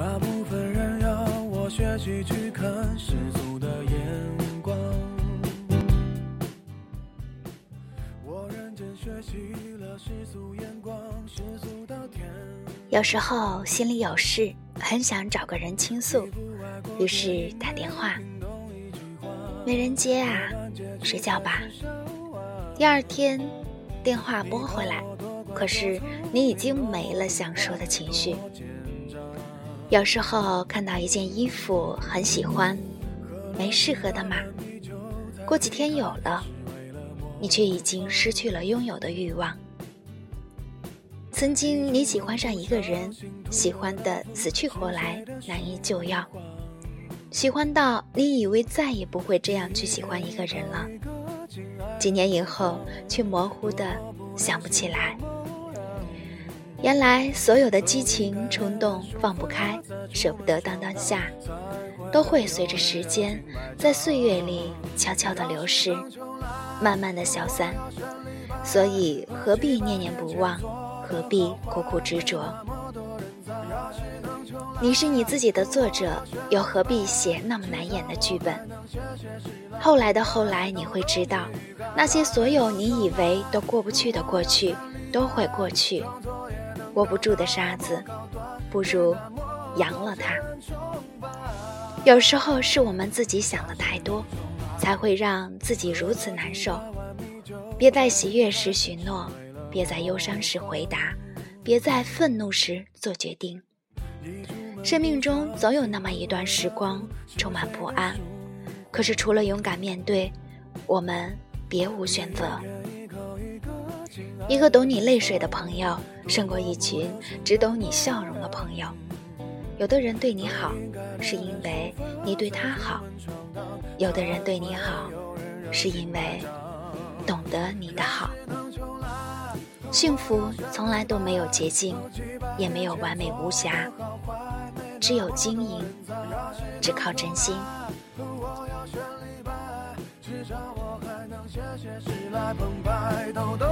大部分人要我学习去看世俗的眼光。我认真学习了世俗眼光，世俗到天。有时候心里有事，很想找个人倾诉，于是打电话，没人接啊，睡觉吧。第二天电话拨回来，可是你已经没了想说的情绪。有时候看到一件衣服很喜欢，没适合的码，过几天有了，你却已经失去了拥有的欲望。曾经你喜欢上一个人，喜欢的死去活来，难以救药，喜欢到你以为再也不会这样去喜欢一个人了，几年以后却模糊的想不起来。原来所有的激情、冲动、放不开、舍不得当当下，都会随着时间在岁月里悄悄的流逝，慢慢的消散。所以何必念念不忘，何必苦苦执着？你是你自己的作者，又何必写那么难演的剧本？后来的后来，你会知道，那些所有你以为都过不去的过去，都会过去。握不住的沙子，不如扬了它。有时候是我们自己想的太多，才会让自己如此难受。别在喜悦时许诺，别在忧伤时回答，别在愤怒时做决定。生命中总有那么一段时光充满不安，可是除了勇敢面对，我们别无选择。一个懂你泪水的朋友，胜过一群只懂你笑容的朋友。有的人对你好，是因为你对他好；有的人对你好，是因为懂得你的好。幸福从来都没有捷径，也没有完美无瑕，只有经营，只靠真心。谢谢时来澎湃，逗逗女孩。要是能重来。